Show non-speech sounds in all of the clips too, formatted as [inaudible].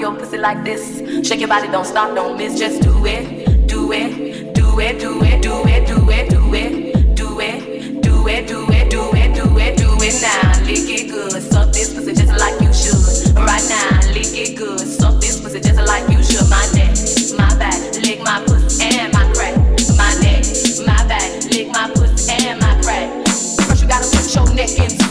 your pussy like this. Shake your body, don't stop, don't miss. Just do it, do it, do it, do it, do it, do it, do it, do it, do it, do it, do it, do it, do it now. Lick it good, suck this pussy just like you should. Right now, lick it good, suck this pussy just like you should. My neck, my back, lick my pussy and my crack. My neck, my back, lick my pussy and my crack. First you gotta put your neck in.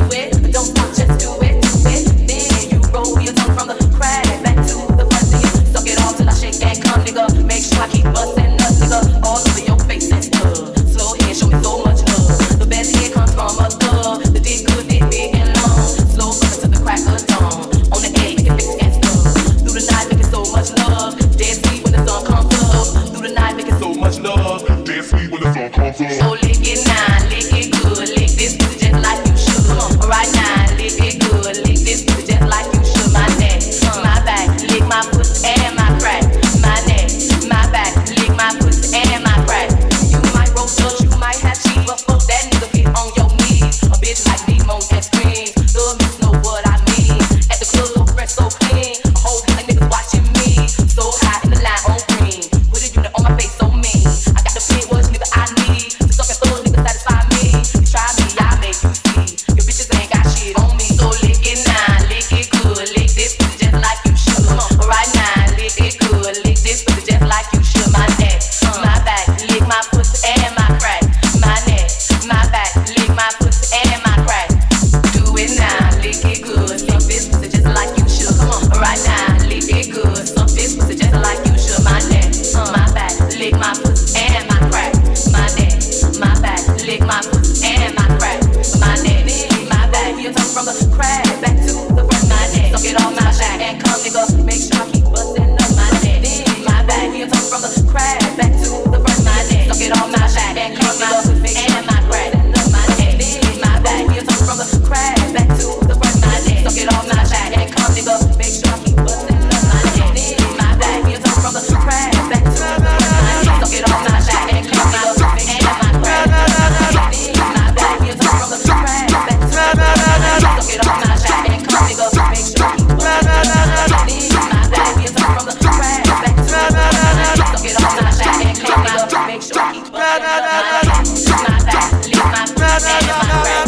na na na na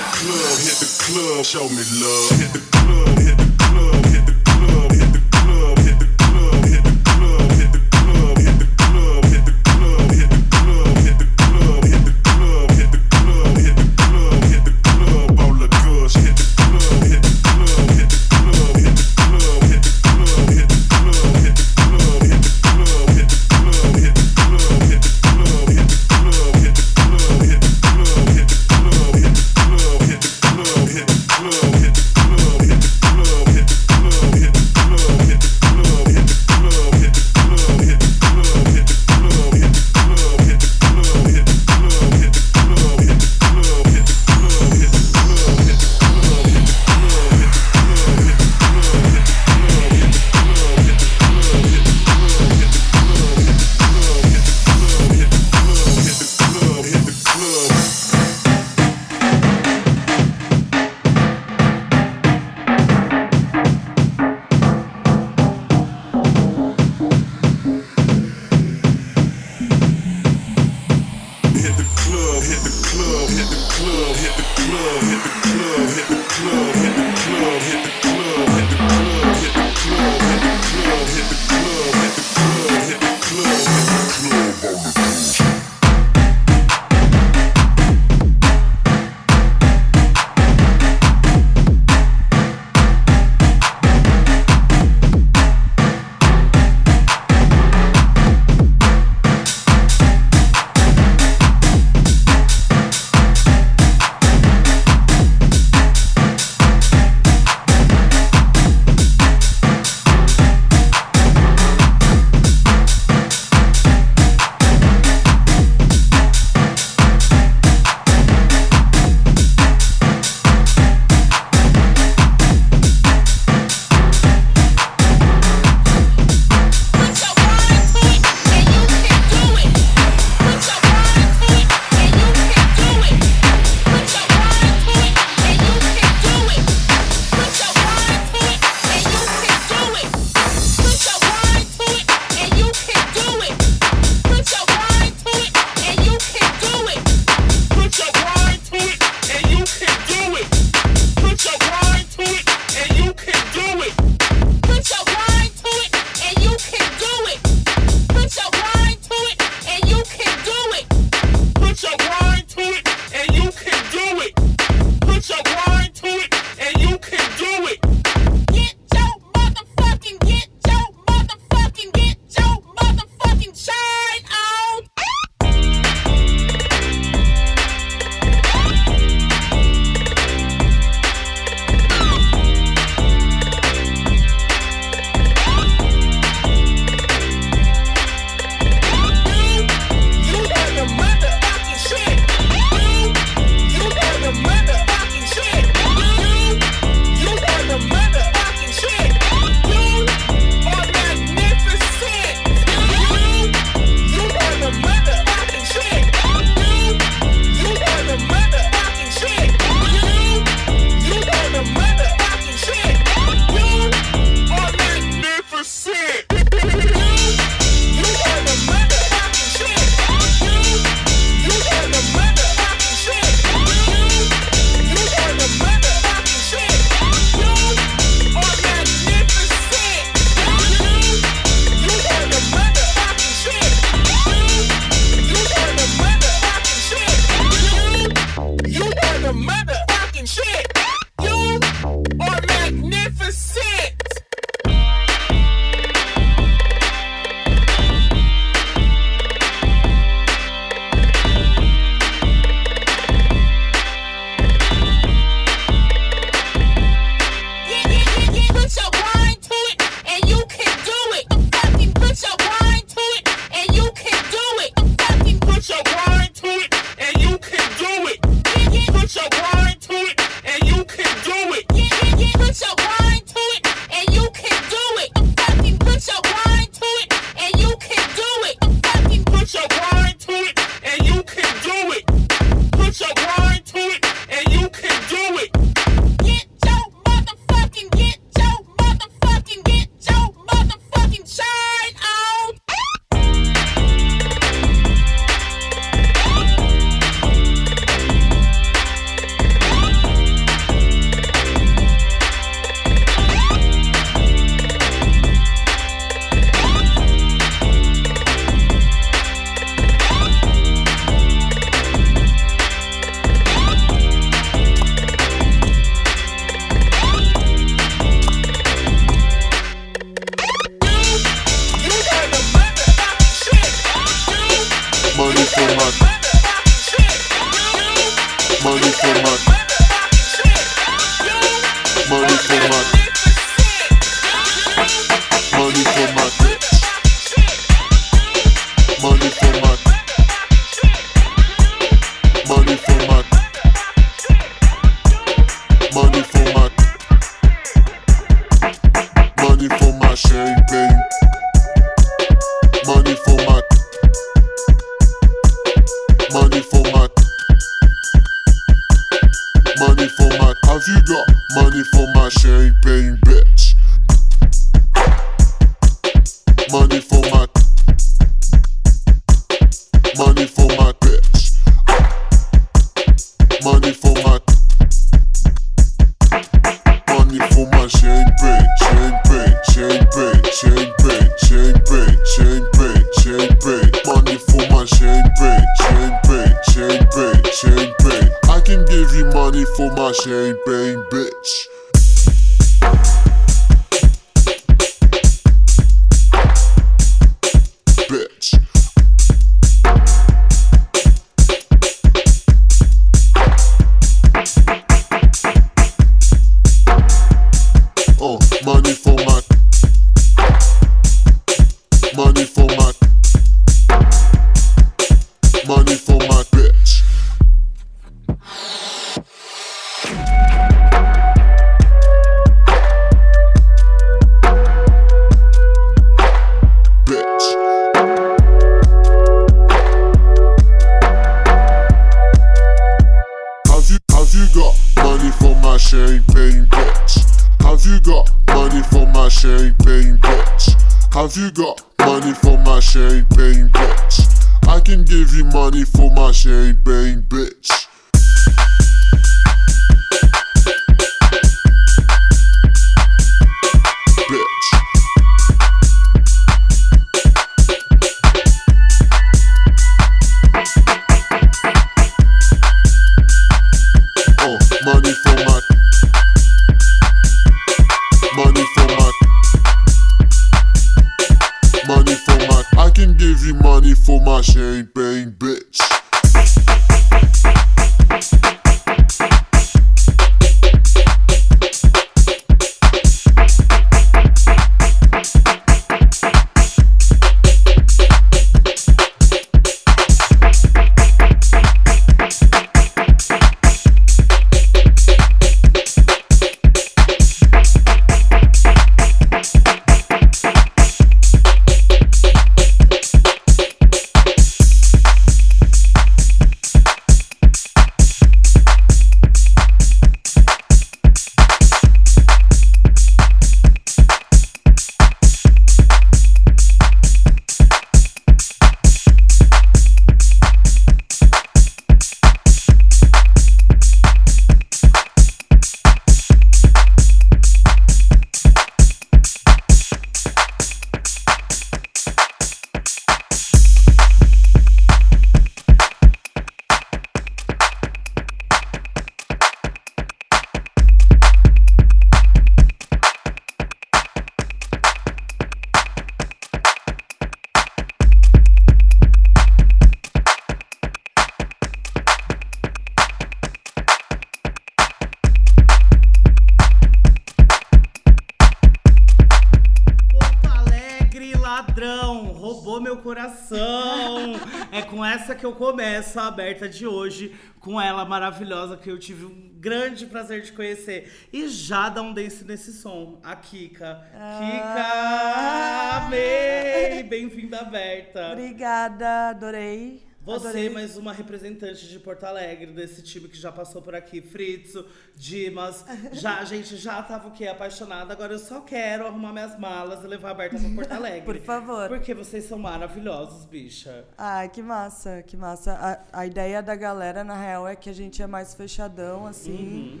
coração. é com essa que eu começo a aberta de hoje, com ela maravilhosa que eu tive um grande prazer de conhecer. E já dá um dance nesse som, a Kika. Kika, amei! Bem-vinda, aberta. Obrigada, adorei. Você, adorei. mais uma representante de Porto Alegre, desse time que já passou por aqui, Fritzo, Dimas. [laughs] Já, a gente já tava o quê? Apaixonada. Agora eu só quero arrumar minhas malas e levar a Berta pra Porto [laughs] Alegre. Por favor. Porque vocês são maravilhosos, bicha. Ai, que massa, que massa. A, a ideia da galera, na real, é que a gente é mais fechadão, assim.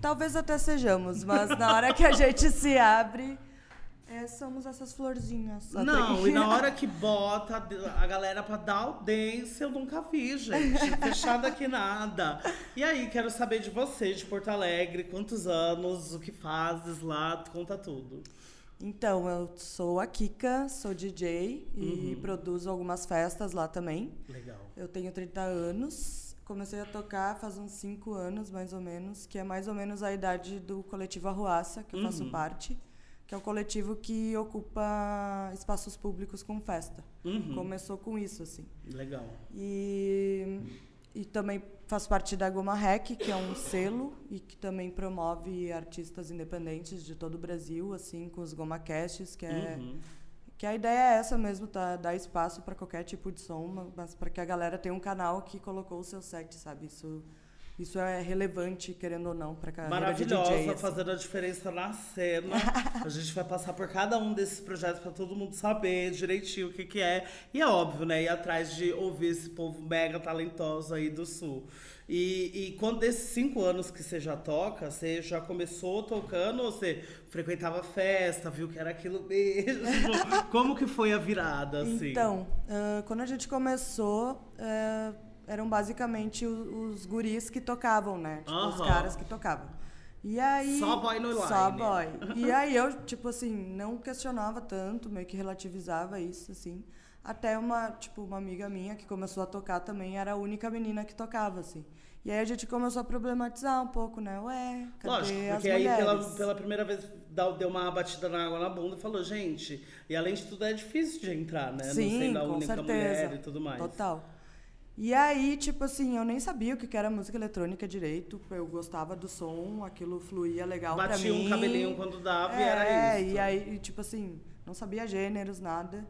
Talvez até sejamos, mas na hora que a gente se abre, é, somos essas florzinhas. Não, e na [laughs] hora que bota a galera pra dar audiência, eu nunca vi, gente. Fechada que nada. E aí, quero saber de você, de Porto Alegre, quantos anos, o que fazes lá, conta tudo. Então, eu sou a Kika, sou DJ e Uhum. produzo algumas festas lá também. Legal. Eu tenho 30 anos. Comecei a tocar faz uns 5 anos, mais ou menos, que é mais ou menos a idade do coletivo Arruaça, que eu faço Uhum. parte, que é o coletivo que ocupa espaços públicos com festa. Uhum. Começou com isso, assim. Legal. E, e também faço parte da Goma Rec, que é um selo e que também promove artistas independentes de todo o Brasil, assim, com os Goma Casts, que é Uhum. que a ideia é essa mesmo, tá? Dar espaço para qualquer tipo de som, mas para que a galera tenha um canal que colocou o seu set, sabe? Isso, isso é relevante, querendo ou não, para carreira de Maravilhosa, DJ. assim. fazendo a diferença na cena. a gente vai passar por cada um desses projetos pra todo mundo saber direitinho o que, que é. E é óbvio, né? Ir atrás de ouvir esse povo mega talentoso aí do Sul. E, e quando desses cinco anos que você já toca, você já começou tocando ou você frequentava festa, viu que era aquilo mesmo? [laughs] Como que foi a virada, assim? Então, ah, quando a gente começou, eh, eram basicamente o- os, guris que tocavam, né? Tipo, os Aham. caras que tocavam. E aí. Só boy no Só line. boy. [laughs] E aí eu, tipo assim, não questionava tanto, meio que relativizava isso, assim. Até uma, tipo, uma amiga minha que começou a tocar também era a única menina que tocava, assim. E aí a gente começou a problematizar um pouco, né? Ué, cadê Lógico, as porque aí mulheres? pela, pela primeira vez deu uma batida na água na bunda e falou, gente, e além de tudo é difícil de entrar, né? Sim, não sendo a com única certeza. mulher e tudo mais. Total. E aí, tipo assim, eu nem sabia o que era música eletrônica direito. Eu gostava do som, aquilo fluía legal pra Batia mim. um cabelinho quando dava e é, era isso. e aí, e, tipo assim, não sabia gêneros, nada.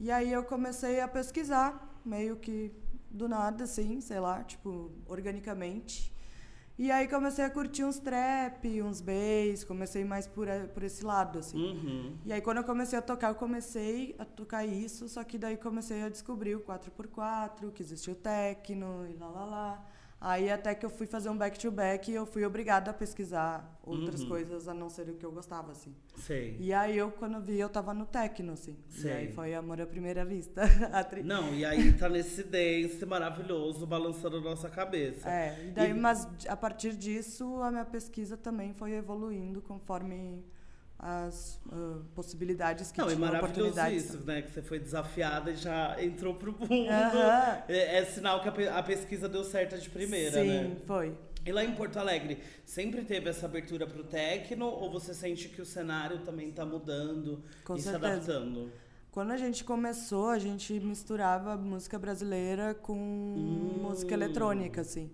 E aí eu comecei a pesquisar, meio que do nada, assim, sei lá, tipo, organicamente. E aí comecei a curtir uns trap, uns bass, comecei mais por, por esse lado, assim. Uhum. E aí quando eu comecei a tocar, eu comecei a tocar isso, só que daí comecei a descobrir o 4x4, que existia o techno e lá lá lá. Aí até que eu fui fazer um back to back e eu fui obrigada a pesquisar outras Uhum. coisas a não ser o que eu gostava, assim. Sei. E aí eu, quando vi, eu tava no techno, assim. Sei. E aí foi amor à primeira vista. [laughs] Tri- Não, e aí tá nesse dance maravilhoso balançando a nossa cabeça. É, e daí, E- mas a partir disso, a minha pesquisa também foi evoluindo conforme as ah, possibilidades que Não, tinham maravilhoso oportunidades. isso, né? Que você foi desafiada e já entrou pro mundo. É, é sinal que a, pe- a pesquisa deu certo de primeira, Sim, né? foi. E lá em Porto Alegre, sempre teve essa abertura pro techno ou você sente que o cenário também tá mudando Com e se certeza. adaptando? Quando a gente começou, a gente misturava música brasileira com música eletrônica, assim.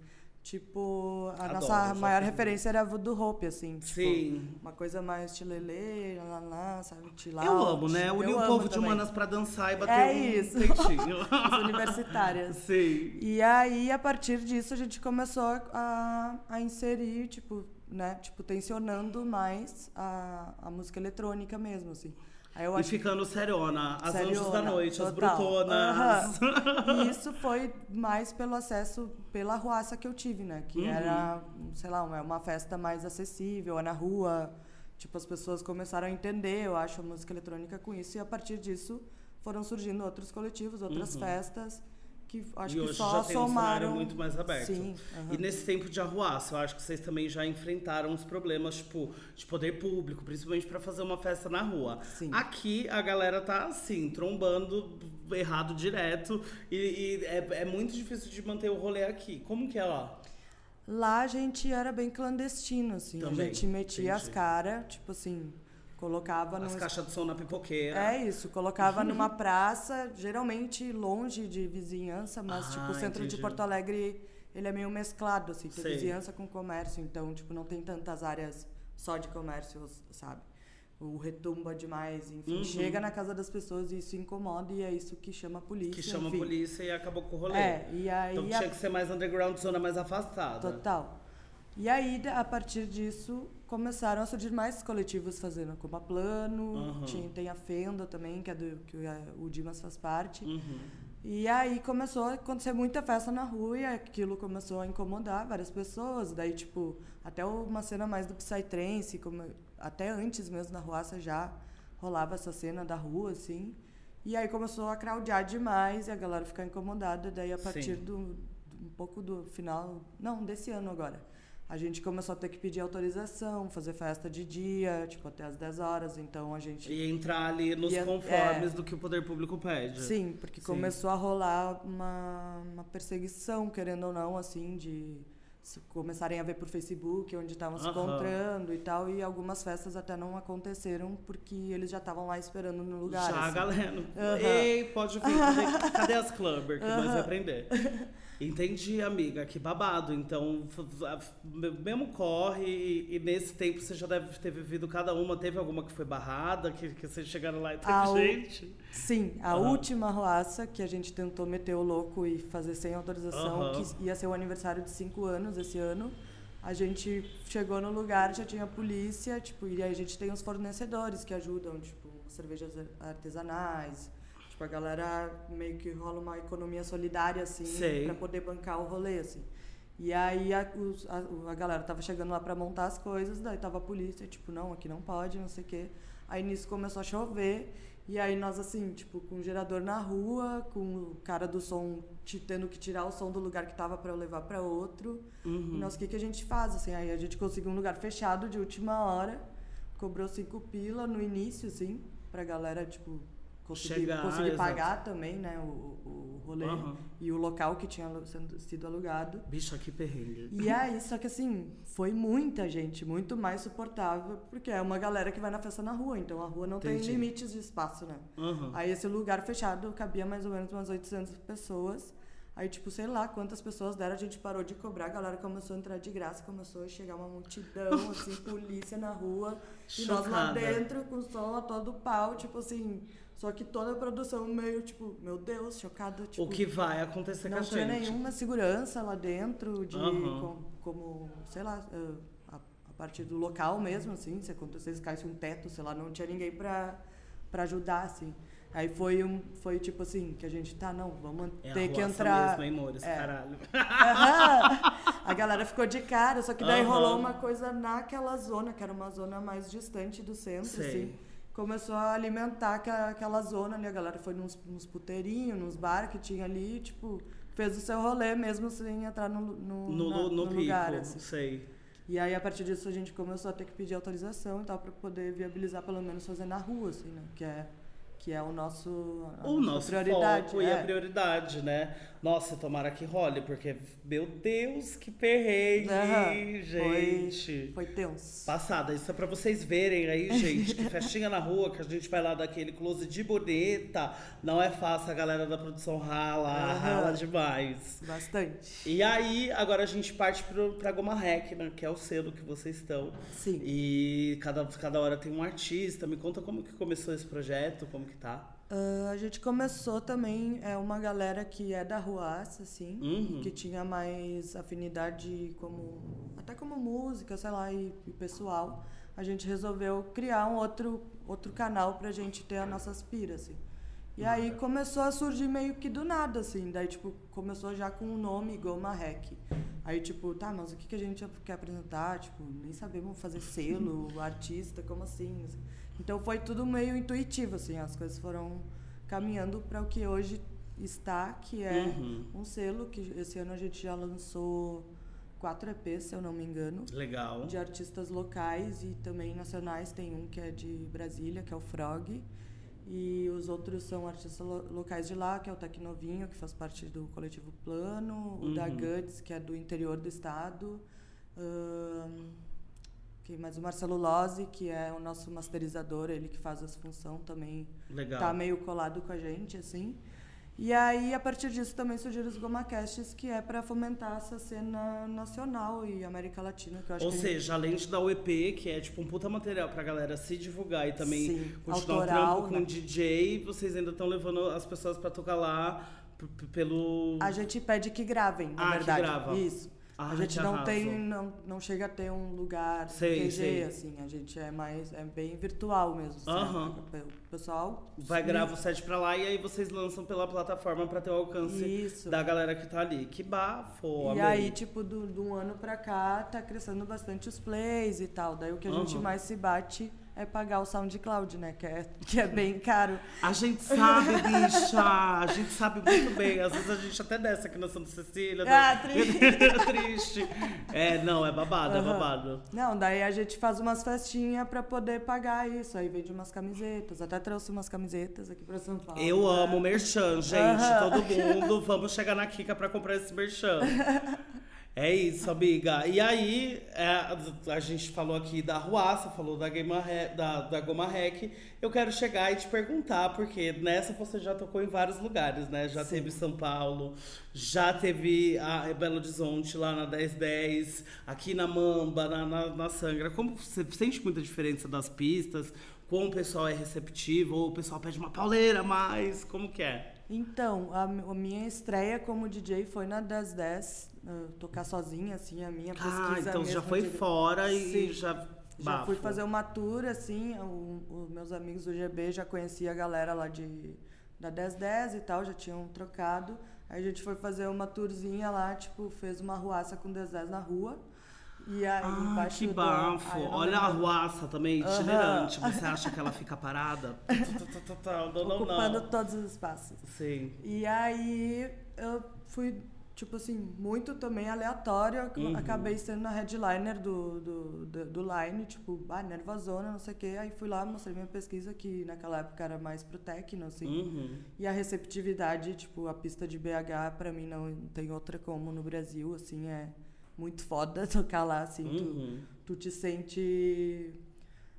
Tipo, a Adoro, nossa maior referência era a Voodoo Hope, assim. Tipo, Sim. Uma coisa mais tilelê, lá, lá, sabe? Chill Eu amo, né? Unir o povo de humanas pra dançar e bater É um isso. peitinho. [laughs] As universitárias. Sim. E aí, a partir disso, a gente começou a, a inserir, tipo, né? Tipo, tensionando mais a, a música eletrônica mesmo, assim. E ficando seriona, as anjos da Seriona, noite, as total. brutonas. Aham. [laughs] E isso foi mais pelo acesso, pela ruaça que eu tive, né? Que Uhum. era, sei lá, uma, uma festa mais acessível, é na rua. Tipo, as pessoas começaram a entender, eu acho, a música eletrônica com isso. E a partir disso foram surgindo outros coletivos, outras festas, que acho Uhum. e que hoje só já tem um cenário muito mais aberto. Sim, aham. E nesse tempo de arruaça, eu acho que vocês também já enfrentaram os problemas, tipo, de poder público, principalmente pra fazer uma festa na rua. Sim. Aqui a galera tá assim, trombando errado direto. E, e é, é muito difícil de manter o rolê aqui. Como que é lá? Lá a gente era bem clandestino, assim. Também, a gente metia as entendi. caras, tipo assim, colocava As num caixas de som na pipoqueira. É isso, colocava [laughs] numa praça, geralmente longe de vizinhança, mas Ah, tipo o centro entendi. de Porto Alegre, ele é meio mesclado assim, tem Sei. vizinhança com comércio, então tipo não tem tantas áreas só de comércio, sabe? O retumba demais, enfim, Uhum. chega na casa das pessoas e isso incomoda e é isso que chama a polícia. Que chama a enfim. polícia e acabou com o rolê. É, e aí Então a- tinha que ser mais underground, zona mais afastada. Total. E aí, a partir disso, começaram a surgir mais coletivos fazendo como a Plano, Aham. tinha, tem a Fenda também, que é do que o, o Dimas faz parte. Uhum. E aí começou a acontecer muita festa na rua e aquilo começou a incomodar várias pessoas. Daí, tipo, até uma cena mais do Psytrance, como, até antes mesmo na Ruaça já rolava essa cena da rua, assim. E aí começou a craudiar demais e a galera ficar incomodada. Daí, a partir Sim. do- um pouco do final, não, desse ano agora, a gente começou a ter que pedir autorização, fazer festa de dia, tipo, até às 10 horas. Então, a gente... E entrar ali nos é- conformes é. do que o poder público pede. Sim, porque Sim. começou a rolar uma, uma perseguição, querendo ou não, assim, de se começarem a ver por Facebook onde estavam se encontrando e tal, e algumas festas até não aconteceram porque eles já estavam lá esperando no lugar. Já, assim. galera. Aham. Ei, pode vir. Cadê, [laughs] cadê as clubber que nós vamos aprender? Entendi, amiga. Que babado. Então, mesmo corre e, e nesse tempo você já deve ter vivido cada uma. Teve alguma que foi barrada, que, que vocês chegaram lá e teve gente? Sim, a Aham. última roaça que a gente tentou meter o louco e fazer sem autorização, Aham. que ia ser o aniversário de cinco anos esse ano. A gente chegou no lugar, já tinha polícia, tipo, e aí a gente tem os fornecedores que ajudam, tipo, cervejas artesanais. Tipo, a galera meio que rola uma economia solidária, assim, pra poder bancar o rolê, assim. E aí a, os- a, a galera tava chegando lá pra montar as coisas, daí tava a polícia, tipo, não, aqui não pode, não sei o quê. Aí nisso começou a chover E aí nós, assim, tipo, com o gerador na rua, com o cara do som te- tendo que tirar o som do lugar que tava pra eu levar pra outro. Uhum. E nós, o que, que a gente faz? Assim, aí a gente conseguiu um lugar fechado de última hora, cobrou cinco pila no início, assim, pra galera, tipo, conseguir, Chegar, conseguir pagar também, né, o, o rolê Aham. e o local que tinha sido alugado. Bicho, que perrengue. E aí, só que assim, foi muita gente, muito mais suportável, porque é uma galera que vai na festa na rua, então a rua não Entendi. tem limites de espaço, né? Aham. Aí esse lugar fechado cabia mais ou menos umas 800 pessoas. Aí, tipo, sei lá quantas pessoas deram, a gente parou de cobrar, a galera começou a entrar de graça, começou a chegar uma multidão, [laughs] assim, polícia na rua. E nós lá Chocada. dentro, com o som a todo pau, tipo assim. Só que toda a produção meio, tipo, meu Deus, chocada. Tipo, o que vai acontecer com não a tinha gente. nenhuma segurança lá dentro, de Aham. com- como, sei lá, eh, a, a partir do local mesmo, assim, se acontecesse, caísse um teto, sei lá, não tinha ninguém pra, pra ajudar, assim. Aí foi um, foi tipo assim, que a gente, tá, não, vamos É ter que entrar. mesmo, hein, Mores? É. Caralho. Aham. A galera ficou de cara, só que daí Aham. rolou uma coisa naquela zona, que era uma zona mais distante do centro, Sei. assim. Começou a alimentar aquela, aquela zona ali, a galera foi nos, nos puteirinhos, nos bar que tinha ali, tipo, fez o seu rolê mesmo sem entrar no, no, No, na- no, no pico, lugar, assim. sei. E aí, a partir disso, a gente começou a ter que pedir autorização e tal, pra poder viabilizar, pelo menos, fazer na rua, assim, né? Que é, que é o nosso... a O nosso prioridade. foco e é. a prioridade, né? Nossa, tomara que role, porque, meu Deus, que perrengue, Aham. gente. Foi tenso. Passada, isso é pra vocês verem aí, gente, que festinha na rua, que a gente vai lá daquele close de bonita, não é fácil, a galera da produção rala, Aham. rala demais. Bastante. E aí, agora a gente parte pro, pra Goma Rec, né, que é o selo que vocês estão. Sim. E cada, cada hora tem um artista. Me conta como que começou esse projeto, como que tá. Ah, a gente começou também, é uma galera que é da Ruaça, assim, Uhum. que tinha mais afinidade como até como música, sei lá, e, e pessoal. A gente resolveu criar um outro outro canal pra gente ter as nossas piras, assim. E aí começou a surgir meio que do nada, assim. Daí, tipo, começou já com o nome Goma Rec. Aí, tipo, tá, mas o que, que a gente quer apresentar? Tipo, nem sabemos fazer selo, [laughs] artista, como assim? Então foi tudo meio intuitivo, assim. As coisas foram caminhando para o que hoje está, que é Uhum. um selo que esse ano a gente já lançou quatro EPs, se eu não me engano Legal. de artistas locais e também nacionais. Tem um que é de Brasília, que é o Frog. E os outros são artistas lo- locais de lá, que é o Tecnovinho, que faz parte do coletivo Plano. O da Uhum. Guts, que é do interior do estado. Que mais o Marcelo Lozzi, que é o nosso masterizador, ele que faz as funções também Legal. tá meio colado com a gente, assim. E aí, a partir disso, também surgiram os GomaCasts, que é para fomentar essa cena nacional e América Latina, que eu acho Ou que seja, além de dar o EP, que é tipo um puta material pra galera se divulgar e também Sim, continuar autoral, o trampo com né? DJ, vocês ainda estão levando as pessoas pra tocar lá pelo. a gente pede que gravem, na Ah, que verdade. grava. Isso. Ah, a gente não arraso. tem, não, não chega a ter um lugar Sei, QG, sei. assim. A gente é mais, é bem virtual mesmo. Aham. O pessoal... Vai gravar o set pra lá e aí vocês lançam pela plataforma pra ter o alcance Isso. da galera que tá ali. Que bafo, E amei. aí, tipo, do, do um ano pra cá, tá crescendo bastante os plays e tal. Daí o que a gente Aham. mais se bate é pagar o SoundCloud, né? Que é, que é bem caro. A gente sabe, bicha. A gente sabe muito bem. Às vezes a gente até desce aqui na Santa Cecília. Ah, né? triste. [laughs] triste. É, não, é babado, é Aham. babado. Não, daí a gente faz umas festinhas pra poder pagar isso. Aí vende umas camisetas. Até trouxe umas camisetas aqui pra São Paulo. Eu né? amo merchan, gente. Aham. Todo mundo, vamos chegar na Kika pra comprar esse merchan. [laughs] É isso, amiga. E aí, é, a gente falou aqui da ruaça, falou da, da, da Goma Rec. Eu quero chegar e te perguntar, porque nessa você já tocou em vários lugares, né? Já Sim. teve São Paulo, já teve a Belo Horizonte lá na 1010, aqui na Mamba, na, na, na Sangra. Como você sente muita diferença das pistas? Como o pessoal é receptivo? Ou o pessoal pede uma pauleira mais? Como que é? Então, a, a minha estreia como DJ foi na 1010, tocar sozinha, assim, a minha ah, pesquisa. Ah, então já foi fora e Sim. já. Já Bafo. fui fazer uma tour, assim, os meus amigos do GB já conhecia a galera lá de, da 1010 e tal, já tinham trocado. Aí a gente foi fazer uma tourzinha lá, tipo, fez uma ruaça com 1010 na rua. E aí, ah, que bafo. Do... Ah, Olha lembro. a ruaça também, itinerante. Uhum. Você acha que ela fica parada? Ocupando todos os espaços. Sim. E aí eu fui tipo assim, muito também aleatório. Uhum. Acabei sendo a headliner do, do, do, do Line, tipo, ah, nervosona, não sei o quê. Aí fui lá, mostrei minha pesquisa, que naquela época era mais pro techno, assim. Uhum. E a receptividade, tipo, a pista de BH, pra mim, não tem outra como no Brasil, assim, é muito foda [laughs] tocar lá, assim. tu- Uhum. tu te sente.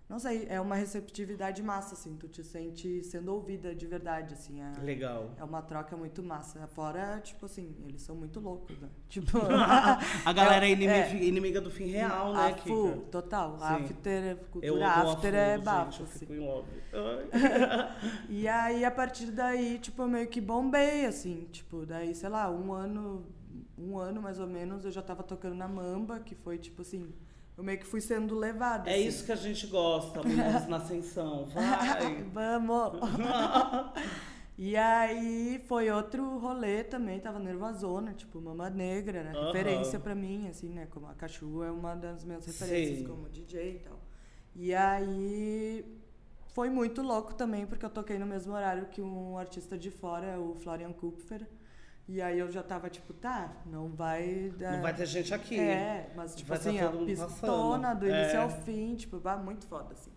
Não sei, é uma receptividade massa, assim. Tu te sente sendo ouvida de verdade, assim. É, Legal. é uma troca muito massa. Fora, tipo assim, eles são muito loucos, né? [laughs] Tipo. [laughs] A galera é, É, inimiga, é. inimiga do fim real, né, a full, Kika? total. Sim. After, Eu cultura after é bafo, eu assim. [laughs] E aí, a partir daí, tipo, eu meio que bombei, assim. Tipo, daí, sei lá, um ano, um ano mais ou menos, eu já tava tocando na Mamba, que foi, tipo assim, eu meio que fui sendo levada. É assim. isso que a gente gosta, [laughs] mulheres na ascensão. Vai! [laughs] Vamos! [laughs] e aí foi outro rolê também, tava nervosona, tipo, Mama Negra, era Aham. referência pra mim, assim, né? Como a Cachu é uma das minhas referências Sim. como DJ e tal. E aí foi muito louco também, porque eu toquei no mesmo horário que um artista de fora, o Florian Kupfer. E aí eu já tava tipo, tá, não vai dar. Não vai ter gente aqui. É, mas tipo Vai tá assim, todo a pistona do início É. ao fim, tipo, bah, muito foda, assim.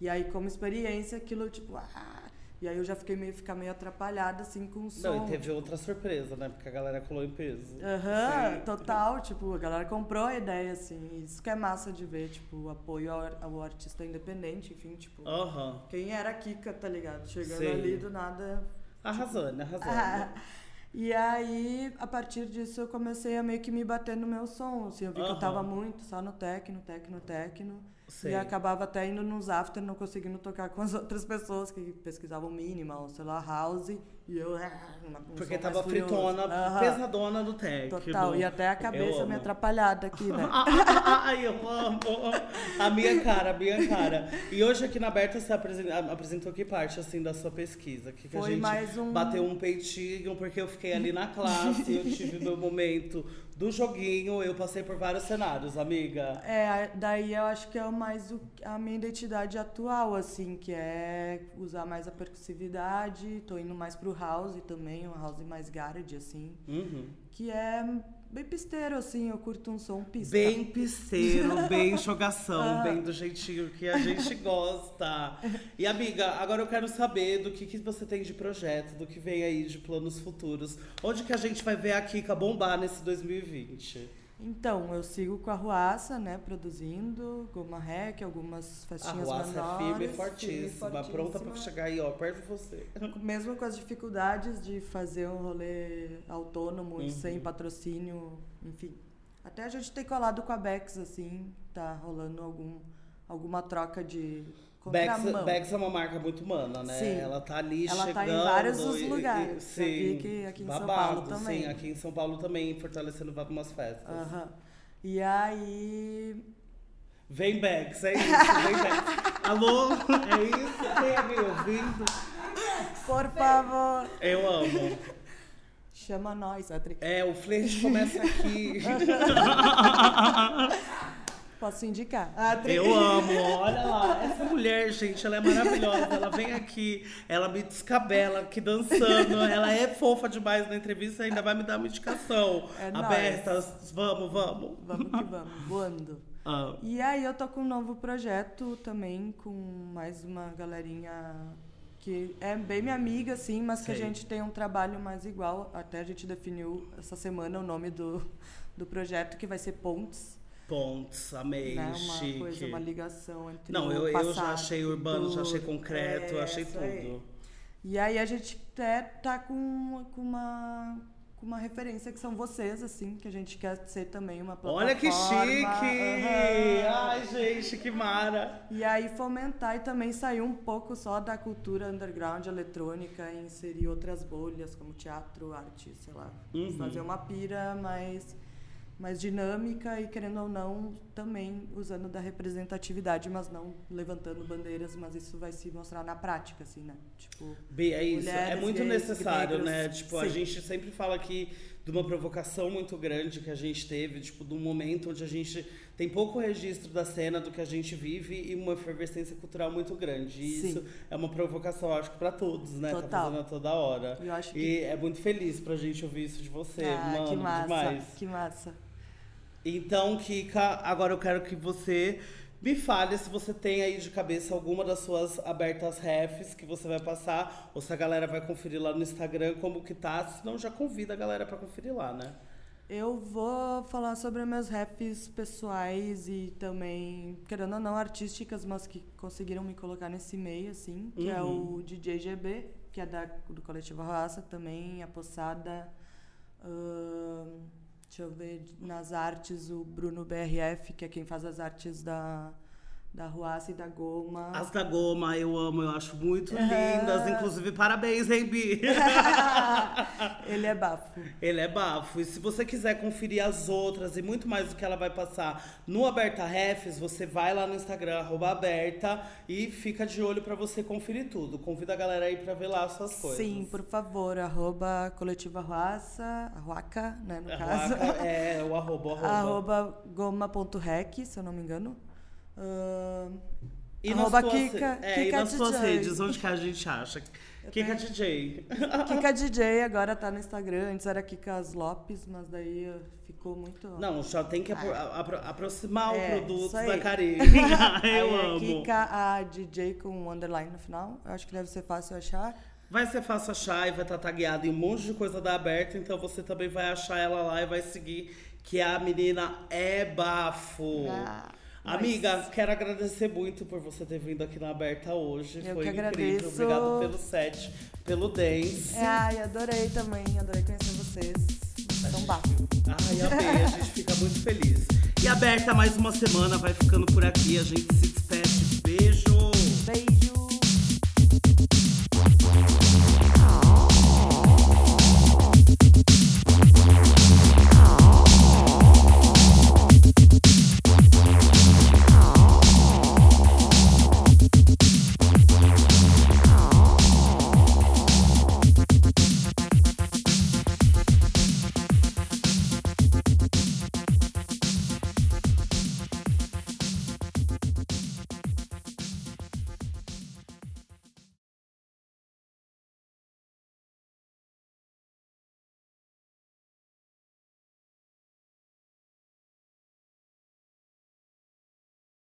E aí, como experiência, aquilo, tipo, ah. E aí eu já fiquei meio, ficar meio atrapalhada, assim, com o som. Não, e teve outra surpresa, né? Porque a galera colou em peso. Aham, total, tipo, a galera comprou a ideia, assim. Isso que é massa de ver, tipo, o apoio ao, ao artista independente, enfim, tipo. Aham. Quem era a Kika, tá ligado? Chegando Sim. ali do nada. Arrasando, arrasando. [laughs] Ah, e aí, a partir disso, eu comecei a meio que me bater no meu som. Assim, eu vi que eu tava muito só no techno, techno, techno. Sei. E acabava até indo nos after, não conseguindo tocar com as [laughs] outras pessoas que pesquisavam minimal, sei lá, house. E eu, ah, Porque tava fritona, Aham. pesadona do técnico. Total, e até a cabeça me atrapalhada aqui, né? Ai, [laughs] eu amo. A minha cara, a minha cara. E hoje aqui na Aberta você apresen- a- apresentou que parte, assim, da sua pesquisa? Que, que a Foi gente mais um- bateu um peitinho, porque eu fiquei ali na classe, eu tive meu momento do joguinho, eu passei por vários cenários, amiga. É, daí eu acho que é mais o- a minha identidade atual, assim, que é usar mais a percussividade, tô indo mais pro house também, uma house mais garage, assim, Uhum. que é bem pisteiro, assim, eu curto um som pista. Bem pisteiro, bem [laughs] jogação, bem do jeitinho que a gente gosta. E amiga, agora eu quero saber do que, que você tem de projeto, do que vem aí de planos futuros. Onde que a gente vai ver a Kika bombar nesse 2020? Então, eu sigo com a Ruaça, né, produzindo, Goma Rec, algumas A festinhas Ruaça é menores. firme e firme, fortíssima, pronta pra fortíssima. chegar aí, ó, perto de você. Mesmo com as dificuldades de fazer um rolê autônomo e Uhum. sem patrocínio, enfim. Até a gente tem colado com a Bex, assim, tá rolando algum, alguma troca de contramão. Bex é uma marca muito humana, né? Sim. Ela tá ali Ela chegando. tá em vários os e- e- lugares. sim, Já vi que aqui em São babado, Paulo também. Sim, aqui em São Paulo também, fortalecendo algumas festas. Aham. E aí. Vem Bex, é isso, vem Bex. [laughs] Alô, é isso? Tem alguém ouvindo? Por favor, Eu amo. chama nós, Atri. É, o flerte começa aqui. [laughs] Posso indicar? Atri. Eu amo, olha lá. [laughs] Essa mulher, gente, ela é maravilhosa. Ela vem aqui, ela me descabela aqui dançando. Ela é fofa demais na entrevista ainda vai me dar uma indicação. É Aberta, vamos, vamos. Vamos que [laughs] vamos, voando. Ah, E aí eu tô com um novo projeto também, com mais uma galerinha que é bem minha amiga, assim, mas que a Sei. gente tem um trabalho mais igual. Até a gente definiu essa semana o nome do, do projeto, que vai ser Pontes. Pontes, amei, né? Uma chique. coisa, uma ligação entre Não, eu, eu já achei urbano, já achei tudo. concreto, É, achei isso aí. tudo. E aí a gente até tá com, com uma com uma referência que são vocês, assim, que a gente quer ser também uma plataforma. Olha que chique! Aham. Ai, gente, que mara! E aí fomentar e também sair um pouco só da cultura underground eletrônica e inserir outras bolhas, como teatro, arte, sei lá. Uhum. Fazer uma pira mais, mais dinâmica e, querendo ou não, também usando da representatividade, mas não levantando bandeiras, mas isso vai se mostrar na prática, assim, né? Tipo, Bia, é isso. é muito gays, necessário, negros, né? Tipo, a sim. gente sempre fala aqui de uma provocação muito grande que a gente teve, tipo, de um momento onde a gente tem pouco registro da cena do que a gente vive e uma efervescência cultural muito grande. E Sim. isso é uma provocação, acho que pra todos, né? Tá Total. fazendo a toda hora. Eu acho E é muito feliz pra gente ouvir isso de você, ah, mano, que massa, demais. que massa. Então, Kika, agora eu quero que você me fale se você tem aí de cabeça alguma das suas abertas refs que você vai passar, ou se a galera vai conferir lá no Instagram como que tá, senão já convida a galera pra conferir lá, né? Eu vou falar sobre meus raps pessoais e também, querendo ou não, artísticas, mas que conseguiram me colocar nesse meio, assim, que é o DJ GB, que é da, do Coletivo Raça, também, a Poçada. ahn, deixa eu ver, nas artes, o Bruno BRF, que é quem faz as artes da, da Ruaça e da Goma. As da Goma eu amo, eu acho muito lindas. Inclusive, parabéns, hein, Bi? [laughs] Ele é bafo. Ele é bafo. E se você quiser conferir as outras e muito mais do que ela vai passar no Aberta Refs, você vai lá no Instagram, arroba aberta, e fica de olho pra você conferir tudo. Convida a galera aí pra ver lá as suas coisas. Sim, por favor, arroba Coletiva Ruaça, Ruaca, né, no A caso. Ruaca É, o arroba, arroba. arroba goma.rec, se eu não me engano. Ahn, E nas arroba tuas, Kika, é, e Kika nas suas redes, onde que a gente acha? Kika DJ. [laughs] Kika DJ agora tá no Instagram, antes era Kikas Lopes, mas daí eh, ficou muito... Não, já tem que apro- apro- aproximar É, o produto da Karine. [laughs] [laughs] Eu é amo. Kika a DJ com um underline no final. Eu acho que deve ser fácil achar. Vai ser fácil achar e vai estar tagueada em um monte de coisa da aberta, então você também vai achar ela lá e vai seguir, que a menina é bafo. Ah, Amiga, quero agradecer muito por você ter vindo aqui na Aberta hoje. Eu Foi que incrível. agradeço. Obrigado pelo set, pelo dance. Ai, adorei também, adorei conhecer vocês. São bafo. Ai, amei, a gente fica muito feliz. E Aberta mais uma semana vai ficando por aqui. A gente se despede. Beijo! Beijo.